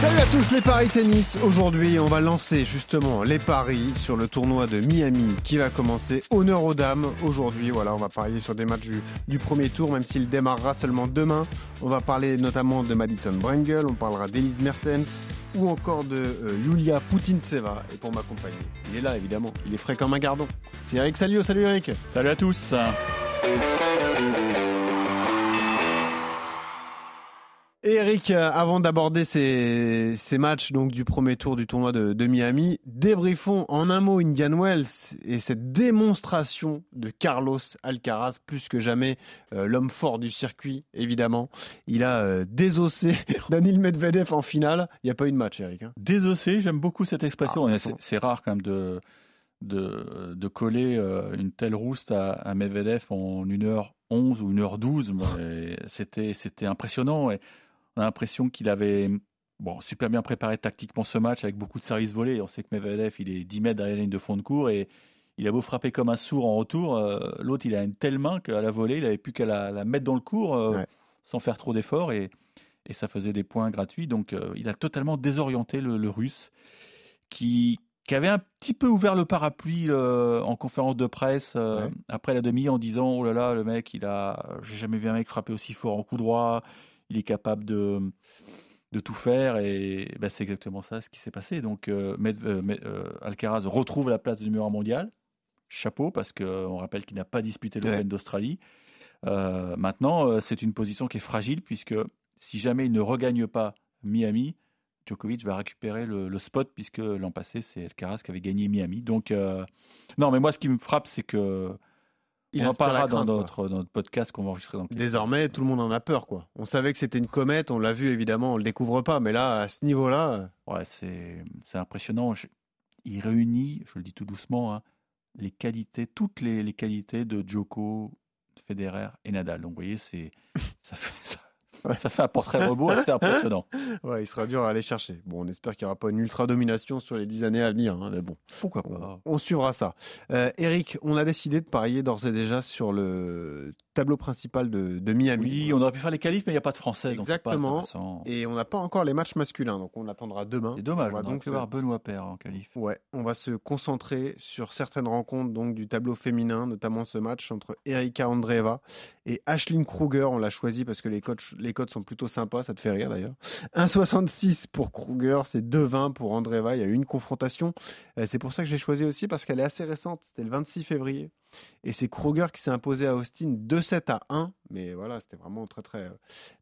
Salut à tous les paris tennis. Aujourd'hui, on va lancer justement les paris sur le tournoi de Miami qui va commencer. Honneur aux dames. Aujourd'hui, voilà, on va parier sur des matchs du, premier tour, même s'il démarrera seulement demain. On va parler notamment de Madison Brengel, on parlera d'Elise Mertens ou encore de euh, Yulia Putintseva. Et pour m'accompagner, il est là évidemment, il est frais comme un gardon. C'est Eric Salio. Salut Eric. Salut à tous. Eric, euh, avant d'aborder ces, matchs donc du premier tour du tournoi de, Miami, débriefons en un mot Indian Wells et cette démonstration de Carlos Alcaraz, plus que jamais euh, l'homme fort du circuit, évidemment. Il a euh, désossé Daniel Medvedev en finale. Il n'y a pas eu de match, Eric. Hein. Désossé, j'aime beaucoup cette expression. Ah, c'est rare quand même de, de, coller une telle rouste à, Medvedev en 1h11 ou 1h12. C'était impressionnant. Et on a l'impression qu'il avait bon, super bien préparé tactiquement ce match avec beaucoup de services volés. On sait que Medvedev, il est 10 mètres derrière la ligne de fond de cours et il a beau frapper comme un sourd en retour. Euh, l'autre, il a une telle main qu'à la volée, il n'avait plus qu'à la, mettre dans le cours euh, sans faire trop d'efforts et, ça faisait des points gratuits. Donc, euh, il a totalement désorienté le, russe qui, avait un petit peu ouvert le parapluie en conférence de presse après la demi en disant Oh là là, le mec, il a, j'ai jamais vu un mec frapper aussi fort en coup droit il est capable de, de tout faire et ben, c'est exactement ça ce qui s'est passé. Donc euh, euh, euh, Alcaraz retrouve la place de numéro 1 mondial. Chapeau parce qu'on rappelle qu'il n'a pas disputé l'Open d'Australie. maintenant, c'est une position qui est fragile puisque si jamais il ne regagne pas Miami, Djokovic va récupérer le, spot puisque l'an passé c'est Alcaraz qui avait gagné Miami. Donc non, mais moi ce qui me frappe c'est que il on en parlera dans, notre, podcast qu'on va enregistrer dans Désormais, tout le monde en a peur. quoi. On savait que c'était une comète, on l'a vu évidemment, on le découvre pas, mais là, à ce niveau-là. Euh, ouais, c'est impressionnant. il réunit, je le dis tout doucement, hein, les qualités, toutes les, qualités de Djoko, Federer et Nadal. Donc vous voyez, ça fait, ça, ça fait un portrait robot assez impressionnant. Ouais, il sera dur à aller chercher. Bon, on espère qu'il n'y aura pas une ultra domination sur les dix années à venir. Hein, mais bon, pourquoi pas On, suivra ça. Euh, Eric, on a décidé de parier d'ores et déjà sur le tableau principal de, Miami. Oui, on aurait pu faire les qualifs, mais il n'y a pas de Français. Exactement. et on n'a pas encore les matchs masculins, donc on attendra demain. C'est dommage. On va donc voir Benoît Père en qualif. Ouais, on va se concentrer sur certaines rencontres donc du tableau féminin, notamment ce match entre Erika Andreeva et Ashlyn Kruger. On l'a choisi parce que les codes, les codes sont plutôt sympas, ça te fait rire d'ailleurs. 1,66 pour Kruger, c'est 2,20 pour Andreeva. Il y a eu une confrontation. Euh, c'est pour ça que j'ai choisi aussi parce qu'elle est assez récente. C'était le 26 février. Et c'est Kruger qui s'est imposé à Austin 2-7 à 1. Mais voilà, c'était vraiment très, très,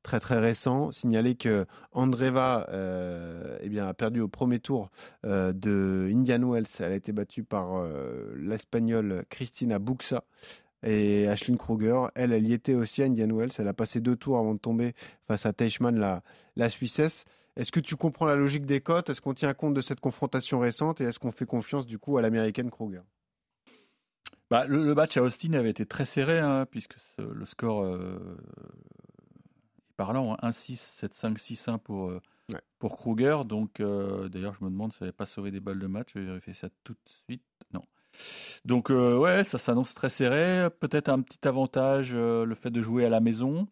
très, très récent. Signaler que Andreva euh, eh bien, a perdu au premier tour euh, de Indian Wells. Elle a été battue par l'Espagnole Cristina Buxa. Et Ashlyn Kruger, elle, elle y était aussi à Indian Wells. Elle a passé deux tours avant de tomber face à Teichmann, la, la Suissesse. Est-ce que tu comprends la logique des cotes? Est-ce qu'on tient compte de cette confrontation récente? Et est-ce qu'on fait confiance du coup à l'américaine Kruger? Bah, le, match à Austin avait été très serré, hein, puisque le score euh, est parlant, 1-6, 7-5, 6-1 pour, euh, pour Kruger. Donc, euh, d'ailleurs, je me demande si ça n'avait pas sauvé des balles de match. Je vais vérifier ça tout de suite. Non. Donc, ouais, ça s'annonce très serré. Peut-être un petit avantage, le fait de jouer à la maison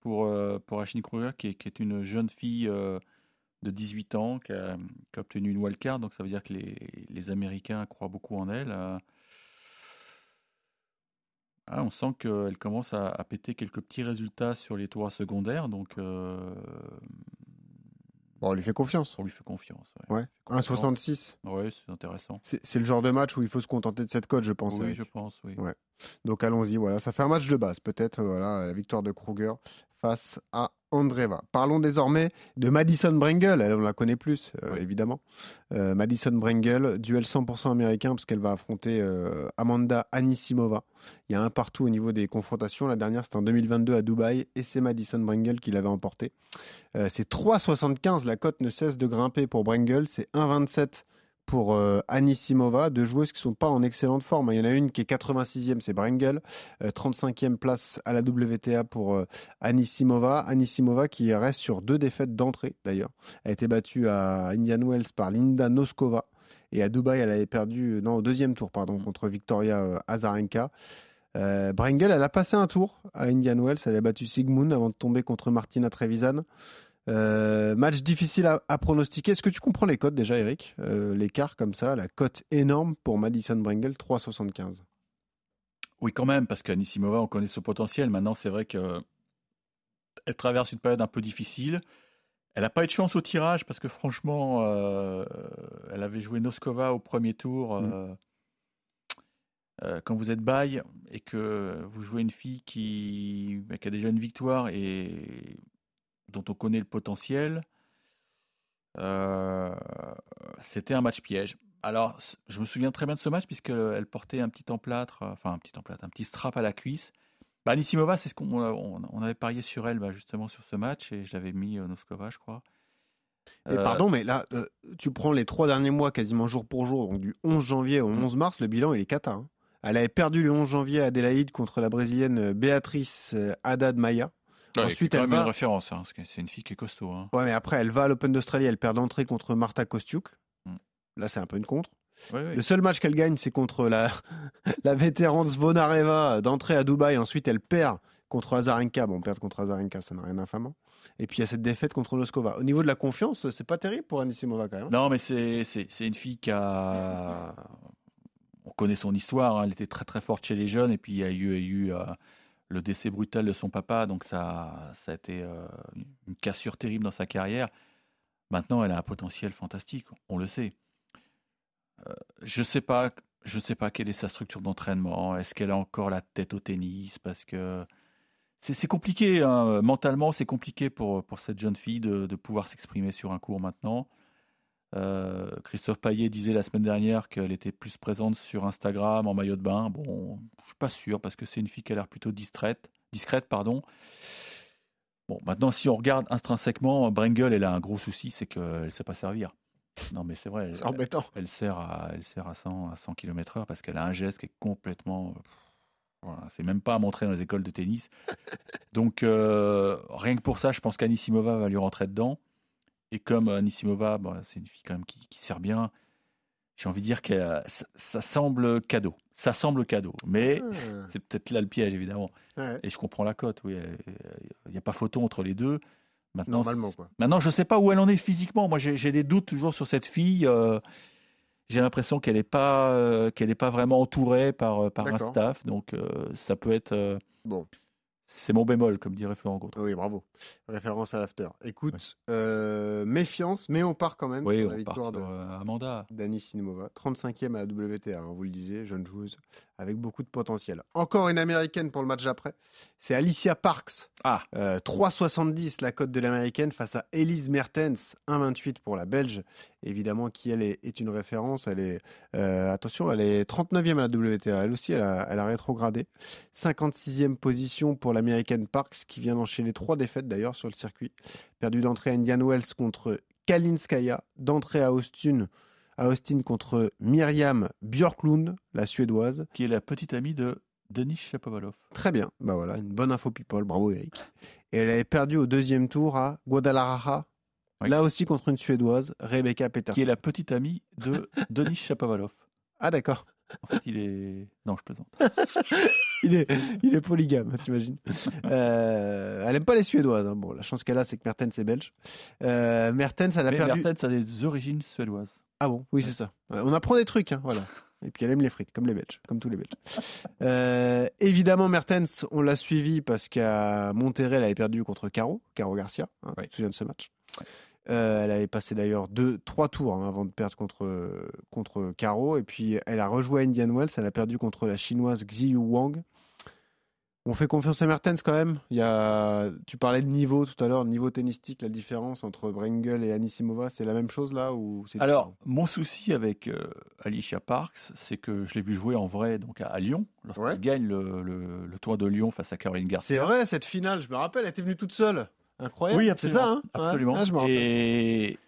pour, pour Ashley Kruger, qui est, une jeune fille de 18 ans qui a, obtenu une wildcard. Donc, ça veut dire que les, les Américains croient beaucoup en elle. Ah, on sent qu'elle commence à, péter quelques petits résultats sur les tours secondaires, donc. Euh, bon, on lui fait confiance. On lui fait confiance. Ouais. 1,66. Oui, c'est intéressant. C'est le genre de match où il faut se contenter de cette cote, je pense. Oui, je pense, oui. Ouais. Donc allons-y, voilà. Ça fait un match de base, peut-être, voilà, la victoire de Kruger face à Andreva. Parlons désormais de Madison Brengel. Elle, on la connaît plus, euh, évidemment. Euh, Madison Brengel, duel 100% américain, parce qu'elle va affronter euh, Amanda Anisimova. Il y a un partout au niveau des confrontations. La dernière, c'était en 2022 à Dubaï, et c'est Madison Brengel qui l'avait emporté. c'est 3,75. La cote ne cesse de grimper pour Brengel. C'est 1,27 pour euh, Anisimova, deux joueuses qui sont pas en excellente forme. Il y en a une qui est 86e, c'est Brengel, 35e place à la WTA pour Anisimova. Anisimova qui reste sur deux défaites d'entrée d'ailleurs. Elle a été battue à Indian Wells par Linda Noskova et à Dubaï, elle avait perdu non au deuxième tour pardon mm. contre Victoria Azarenka. Euh, Brengel, elle a passé un tour à Indian Wells. Elle a battu Sigmund avant de tomber contre Martina Trevisan. Euh, match difficile à, pronostiquer. Est-ce que tu comprends les cotes déjà, Eric? Euh, L'écart comme ça, la cote énorme pour Madison Brengel, 3,75. Oui, quand même, parce qu'Anissimova, on connaît son potentiel. Maintenant, c'est vrai qu'elle traverse une période un peu difficile. Elle n'a pas eu de chance au tirage parce que franchement, elle avait joué Noskova au premier tour. Mm. Euh, quand vous êtes bail et que vous jouez une fille qui, bah, qui, a déjà une victoire et dont on connaît le potentiel, euh, c'était un match piège. Alors, je me souviens très bien de ce match puisqu'elle portait un petit emplâtre, enfin un petit emplâtre, un petit strap à la cuisse. Bah, Nissimova, c'est ce qu'on on, avait parié sur elle bah, justement sur ce match et j'avais mis euh, Noskova, je crois. Et pardon, mais là, tu prends les trois derniers mois quasiment jour pour jour, donc du 11 janvier au 11 mmh. mars, le bilan il est cata. Hein. Elle avait perdu le 11 janvier à Adélaïde contre la brésilienne euh, Béatrice euh, Haddad Ensuite, elle va... une référence, hein, c'est une fille qui est costaud. Hein. Ouais, mais après, elle va à l'Open d'Australie, elle perd d'entrée contre Marta Kostiuk. Mm. Là, c'est un peu une contre. Le seul match qu'elle gagne, c'est contre la, la vétérante Zvonareva d'entrée à Dubaï. Ensuite, elle perd contre Azarenka. Bon, perdre contre Azarenka, ça n'a rien d'infamant. Et puis il y a cette défaite contre Noskova. Au niveau de la confiance, c'est pas terrible pour Anisimova quand même. Non, mais c'est une fille qui a on connaît son histoire, hein. elle était très très forte chez les jeunes, et puis il y a eu, eu euh, le décès brutal de son papa, donc ça, ça a été euh, une cassure terrible dans sa carrière. Maintenant, elle a un potentiel fantastique, on le sait. Euh, je ne sais sais pas quelle est sa structure d'entraînement. Est-ce qu'elle a encore la tête au tennis? Parce que c'est compliqué, hein. mentalement, c'est compliqué pour, pour cette jeune fille de, de pouvoir s'exprimer sur un cours maintenant. Euh, Christophe Paillet disait la semaine dernière qu'elle était plus présente sur Instagram en maillot de bain. Bon, je suis pas sûr parce que c'est une fille qui a l'air plutôt discrète, discrète, pardon. Bon, maintenant, si on regarde intrinsèquement, Brengel, elle a un gros souci, c'est qu'elle ne sait pas servir. Non, mais c'est vrai. C'est embêtant. Elle, sert à, elle sert à 100, à 100 km/h parce qu'elle a un geste qui est complètement. Voilà, c'est même pas à montrer dans les écoles de tennis. Donc, euh, rien que pour ça, je pense qu'Anisimova va lui rentrer dedans. Et comme Anisimova, bah, c'est une fille quand même qui, sert bien, j'ai envie de dire que ça, semble cadeau. Ça semble cadeau. Mais ah. c'est peut-être là le piège, évidemment. Et je comprends la cote, oui. Il n'y a pas photo entre les deux. Maintenant, Normalement, quoi. Maintenant, je ne sais pas où elle en est physiquement. Moi, j'ai des doutes toujours sur cette fille. Euh, j'ai l'impression qu'elle n'est pas, euh, qu'elle pas vraiment entourée par, euh, par un staff. Donc, ça peut être. bon. C'est mon bémol, comme dirait Florent Gautreau. Oui, bravo. Référence à l'after. Écoute, euh, méfiance, mais on part quand même oui, la victoire d'Amanda Dani Sinimova, 35e à la WTA, hein, vous le disiez, jeune joueuse avec beaucoup de potentiel. Encore une américaine pour le match d'après, c'est Alicia Parks. Ah. 3,70 euh, la cote de l'américaine face à Elise Mertens, 1,28 pour la belge, évidemment qui elle est, une référence. Elle est, euh, attention, elle est 39e à la WTA, elle aussi, elle a, elle a rétrogradé. 56e position pour l'américaine Parks qui vient d'enchaîner trois défaites d'ailleurs sur le circuit. Perdu d'entrée à Indian Wells contre Kalinskaya, d'entrée à Austin à Austin contre Myriam Björklund, la suédoise. Qui est la petite amie de Denis Shapovalov. Très bien, bah voilà, une bonne info people, bravo Eric. Et elle avait perdu au deuxième tour à Guadalajara, là aussi contre une suédoise, Rebecca Peter. Qui est la petite amie de Denis Shapovalov. Ah d'accord. En fait, il est. Non, je plaisante. il, est, il est polygame, tu imagines. Euh, elle n'aime pas les Suédoises. Hein. Bon, la chance qu'elle a, c'est que Mertens est belge. Euh, Mertens, elle a perdu. Mertens a des origines suédoises. Ah bon, oui, c'est ça. On apprend des trucs, hein, voilà. Et puis elle aime les frites, comme les Belges, comme tous les Belges. Euh, évidemment, Mertens, on l'a suivi parce qu'à Monterrey, elle avait perdu contre Caro, Caro Garcia. Hein, Tu te souviens de ce match? Euh, Elle avait passé d'ailleurs deux, trois tours hein, avant de perdre contre, contre Caro. Et puis elle a rejoué à Indian Wells. Elle a perdu contre la chinoise Xiyu Wang. On fait confiance à Mertens quand même. Il y a... Tu parlais de niveau tout à l'heure, niveau tennistique, la différence entre Brengel et Anisimova, c'est la même chose là ou Alors, mon souci avec euh, Alicia Parks, c'est que je l'ai vu jouer en vrai donc à, Lyon, lorsqu'elle gagne le, le, tour de Lyon face à Caroline Garcia. C'est vrai, cette finale, je me rappelle, elle était venue toute seule. Incroyable. Oui, c'est ça. Hein? Absolument. Ah, et...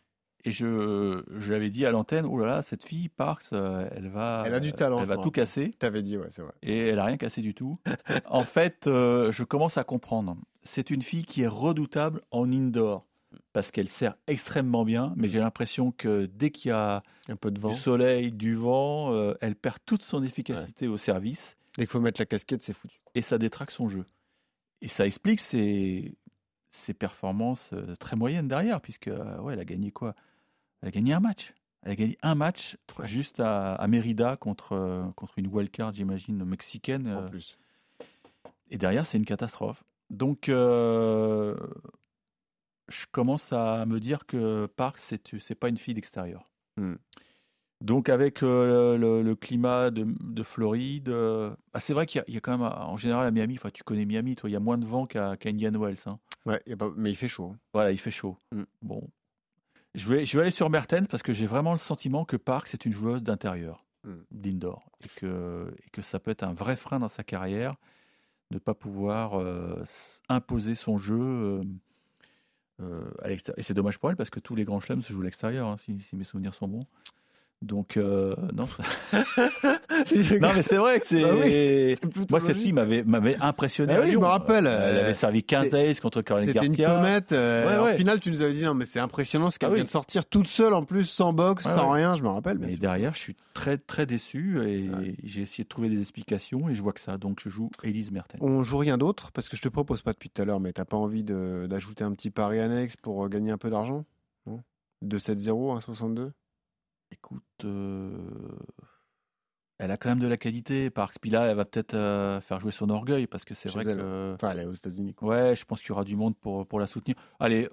Et je, je l'avais dit à l'antenne, oh là là, cette fille, Parks, euh, elle va, Elle a du talent, elle va tout casser. T'avais dit, ouais, c'est vrai. Et elle a rien cassé du tout. en fait, euh, je commence à comprendre. C'est une fille qui est redoutable en indoor parce qu'elle sert extrêmement bien, mais j'ai l'impression que dès qu'il y a Un peu de vent. du soleil, du vent, euh, elle perd toute son efficacité au service Dès qu'il faut mettre la casquette, c'est foutu. et ça détraque son jeu. Et ça explique ses, ses performances euh, très moyennes derrière, puisque euh, ouais, elle a gagné quoi? Elle a gagné un match. Elle a gagné un match Ouais. juste à, à Mérida contre, euh, contre une wildcard, j'imagine, mexicaine. En plus. et derrière, c'est une catastrophe. Donc, je commence à me dire que Parks, c'est pas une fille d'extérieur. Hmm. Donc, avec euh, le, le climat de, de Floride, euh, ah, c'est vrai qu'il y, a- il y a quand même, en général, à Miami, enfin, tu connais Miami, toi, il y a moins de vent qu'à qu'à Indian Wells. hein. Ouais, y a pas- mais il fait chaud. hein. Voilà, il fait chaud. Hmm. Bon. Je vais, je vais aller sur Mertens parce que j'ai vraiment le sentiment que Parks est une joueuse d'intérieur, Hmm. d'indoor, et que, et que ça peut être un vrai frein dans sa carrière de ne pas pouvoir euh, imposer son jeu euh, euh, à l'extérieur. Et c'est dommage pour elle parce que tous les grands chelems se jouent à l'extérieur, hein, si, si mes souvenirs sont bons. Donc, non. non, mais c'est vrai que c'est. Bah oui, Moi, cette fille m'avait m'avait impressionné. Ah à oui, je me rappelle, Elle euh, avait servi 15 aces contre Caroline C'était une Garcia. comète. euh, Ouais, ouais. Au final, tu nous avais dit non, mais c'est impressionnant ce qu'elle Ah oui. vient de sortir toute seule en plus, sans box, Ouais, sans ouais. rien. Je me rappelle. Mais sûr. derrière, je suis très très déçu et j'ai essayé de trouver des explications et je vois que ça. Donc je joue Elise Mertens. On joue rien d'autre parce que je te propose pas depuis tout à l'heure, mais t'as pas envie de- d'ajouter un petit pari annexe pour euh, gagner un peu d'argent? Non? 2-7-0, 1-62 Écoute, euh, elle a quand même de la qualité. Parks, puis là, elle va peut-être euh, faire jouer son orgueil parce que c'est vrai elle. que. Enfin, elle est aux États-Unis. Ouais, je pense qu'il y aura du monde pour, pour la soutenir. Allez.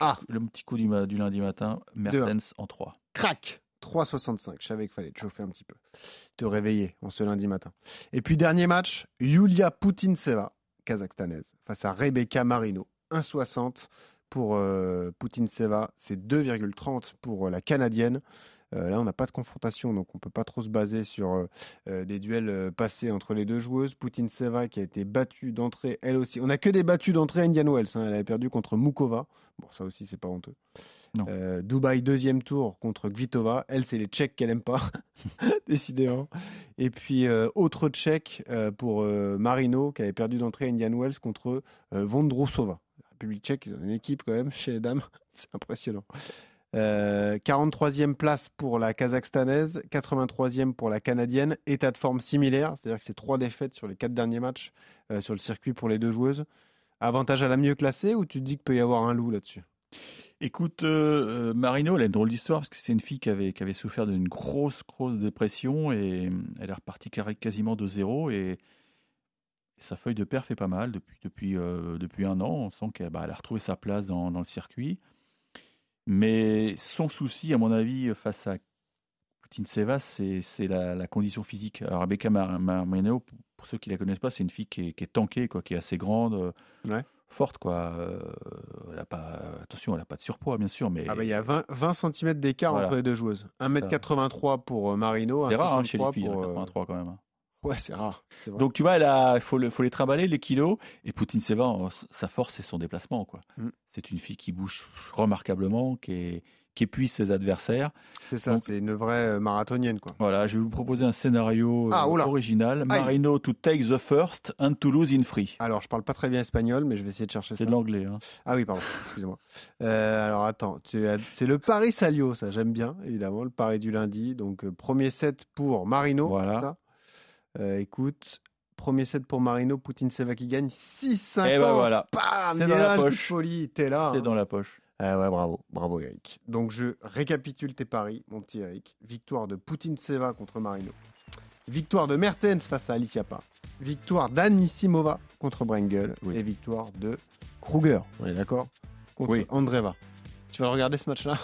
Ah. Le petit coup du, du lundi matin, Mertens en 3. Crac 3,65. Je savais qu'il fallait te chauffer un petit peu. Te réveiller en ce lundi matin. Et puis, dernier match, Yulia Putintseva, kazakhstanaise, face à Rebecca Marino. 1,60 pour euh, Putintseva. C'est 2,30 pour euh, la canadienne. Euh, là, on n'a pas de confrontation, donc on peut pas trop se baser sur euh, euh, des duels passés entre les deux joueuses. Putintseva qui a été battue d'entrée, elle aussi. On n'a que des battues d'entrée à Indian Wells. hein. Elle avait perdu contre Mukova. Bon, ça aussi, c'est pas honteux. Euh, Dubaï, deuxième tour contre Kvitova. Elle, c'est les Tchèques qu'elle aime pas, décidément. Et puis, autre Tchèque pour Marino, qui avait perdu d'entrée à Indian Wells contre Vondrousova. La République tchèque, ils ont une équipe quand même chez les dames. c'est impressionnant. Euh, 43e place pour la kazakhstanaise, 83e pour la canadienne, état de forme similaire, c'est-à-dire que c'est trois défaites sur les quatre derniers matchs euh, sur le circuit pour les deux joueuses. Avantage à la mieux classée ou tu te dis qu'il peut y avoir un loup là-dessus? Écoute, euh, euh, Marino, elle a une drôle d'histoire parce que c'est une fille qui avait, souffert d'une grosse, grosse dépression et euh, elle est repartie quasiment de zéro et, sa feuille de perf est pas mal depuis, euh, un an. On sent qu'elle bah, a retrouvé sa place dans le circuit. Mais son souci, à mon avis, face à Putintseva, c'est c'est la, la condition physique. Alors, Rebecca Mar- Mar- Marino, pour, ceux qui la connaissent pas, c'est une fille qui est, qui est tankée, quoi, qui est assez grande, euh, Ouais. forte. Quoi. Euh, elle a pas, attention, elle n'a pas de surpoids, bien sûr, mais Ah bah il y a 20, 20 cm d'écart Voilà. entre les deux joueuses. 1m83 pour euh, Marino, c'est rare hein, chez les 1m63 filles, pour, euh, 83 quand même. hein. Ouais, c'est rare. Donc tu vois, il faut, le- faut les trimballer, les kilos. Et Poutine Seva, sa force, c'est son déplacement. quoi. Mm. C'est une fille qui bouge remarquablement, qui, est, qui épuise ses adversaires. c'est ça, c'est une vraie euh, marathonienne quoi. Voilà, je vais vous proposer un scénario euh, Ah, original. Aïe. Marino to take the first and to lose in free. Alors, je parle pas très bien espagnol, mais je vais essayer de chercher ça. C'est de l'anglais. hein. Ah oui, pardon, excusez-moi. Euh, alors attends, c'est le Paris Salio, ça j'aime bien, évidemment, le Paris du lundi. Donc premier set pour Marino. Voilà. ça Euh, écoute, premier set pour Marino, Poutine Seva qui gagne 6-5 Et ben voilà, Bam, C'est il dans la poche. folie, t'es là. c'est hein. dans la poche. Ah ouais, bravo, bravo Eric. Donc je récapitule tes paris, mon petit Eric. Victoire de Poutine Seva contre Marino. Victoire de Mertens face à Alicia Parks. Victoire d'Anisimova contre Brengel. Oui. Et victoire de Kruger, on est d'accord? Contre Oui. Andreva. Tu vas regarder ce match-là?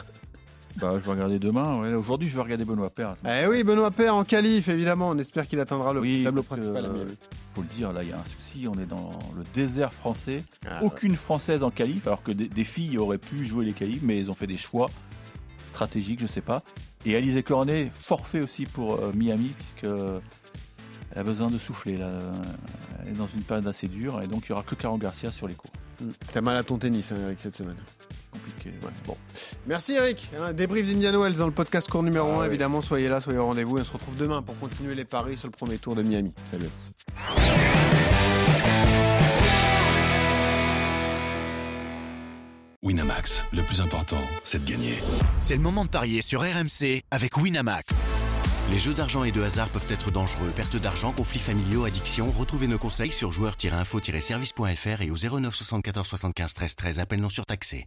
Bah, je vais regarder demain. ouais. Aujourd'hui, je vais regarder Benoît Père. Eh oui, Benoît Paire en qualif, évidemment. On espère qu'il atteindra le Oui, tableau principal. à euh, faut le dire, là, il y a un souci. On est dans le désert français. Ah, ouais. Aucune française en qualif, alors que des, des filles auraient pu jouer les qualifs, mais ils ont fait des choix stratégiques, je sais pas. Et Alizé Cornet, forfait aussi pour euh, Miami, puisque euh, elle a besoin de souffler. Là. Elle est dans une période assez dure, et donc il y aura que Caro Garcia sur les cours. Mm. T'as mal à ton tennis, hein, Eric, cette semaine. Compliqué. Bon. Merci Eric. Un débrief d'Indian Wells dans le podcast court numéro 1. Évidemment, soyez là, soyez au rendez-vous. Et on se retrouve demain pour continuer les paris sur le premier tour de Miami. Salut à tous. Winamax, le plus important, c'est de gagner. C'est le moment de parier sur RMC avec Winamax. Les jeux d'argent et de hasard peuvent être dangereux. Perte d'argent, conflits familiaux, addiction. Retrouvez nos conseils sur joueurs-info-service.fr et au 09 74 75 13 13. Appel non surtaxé.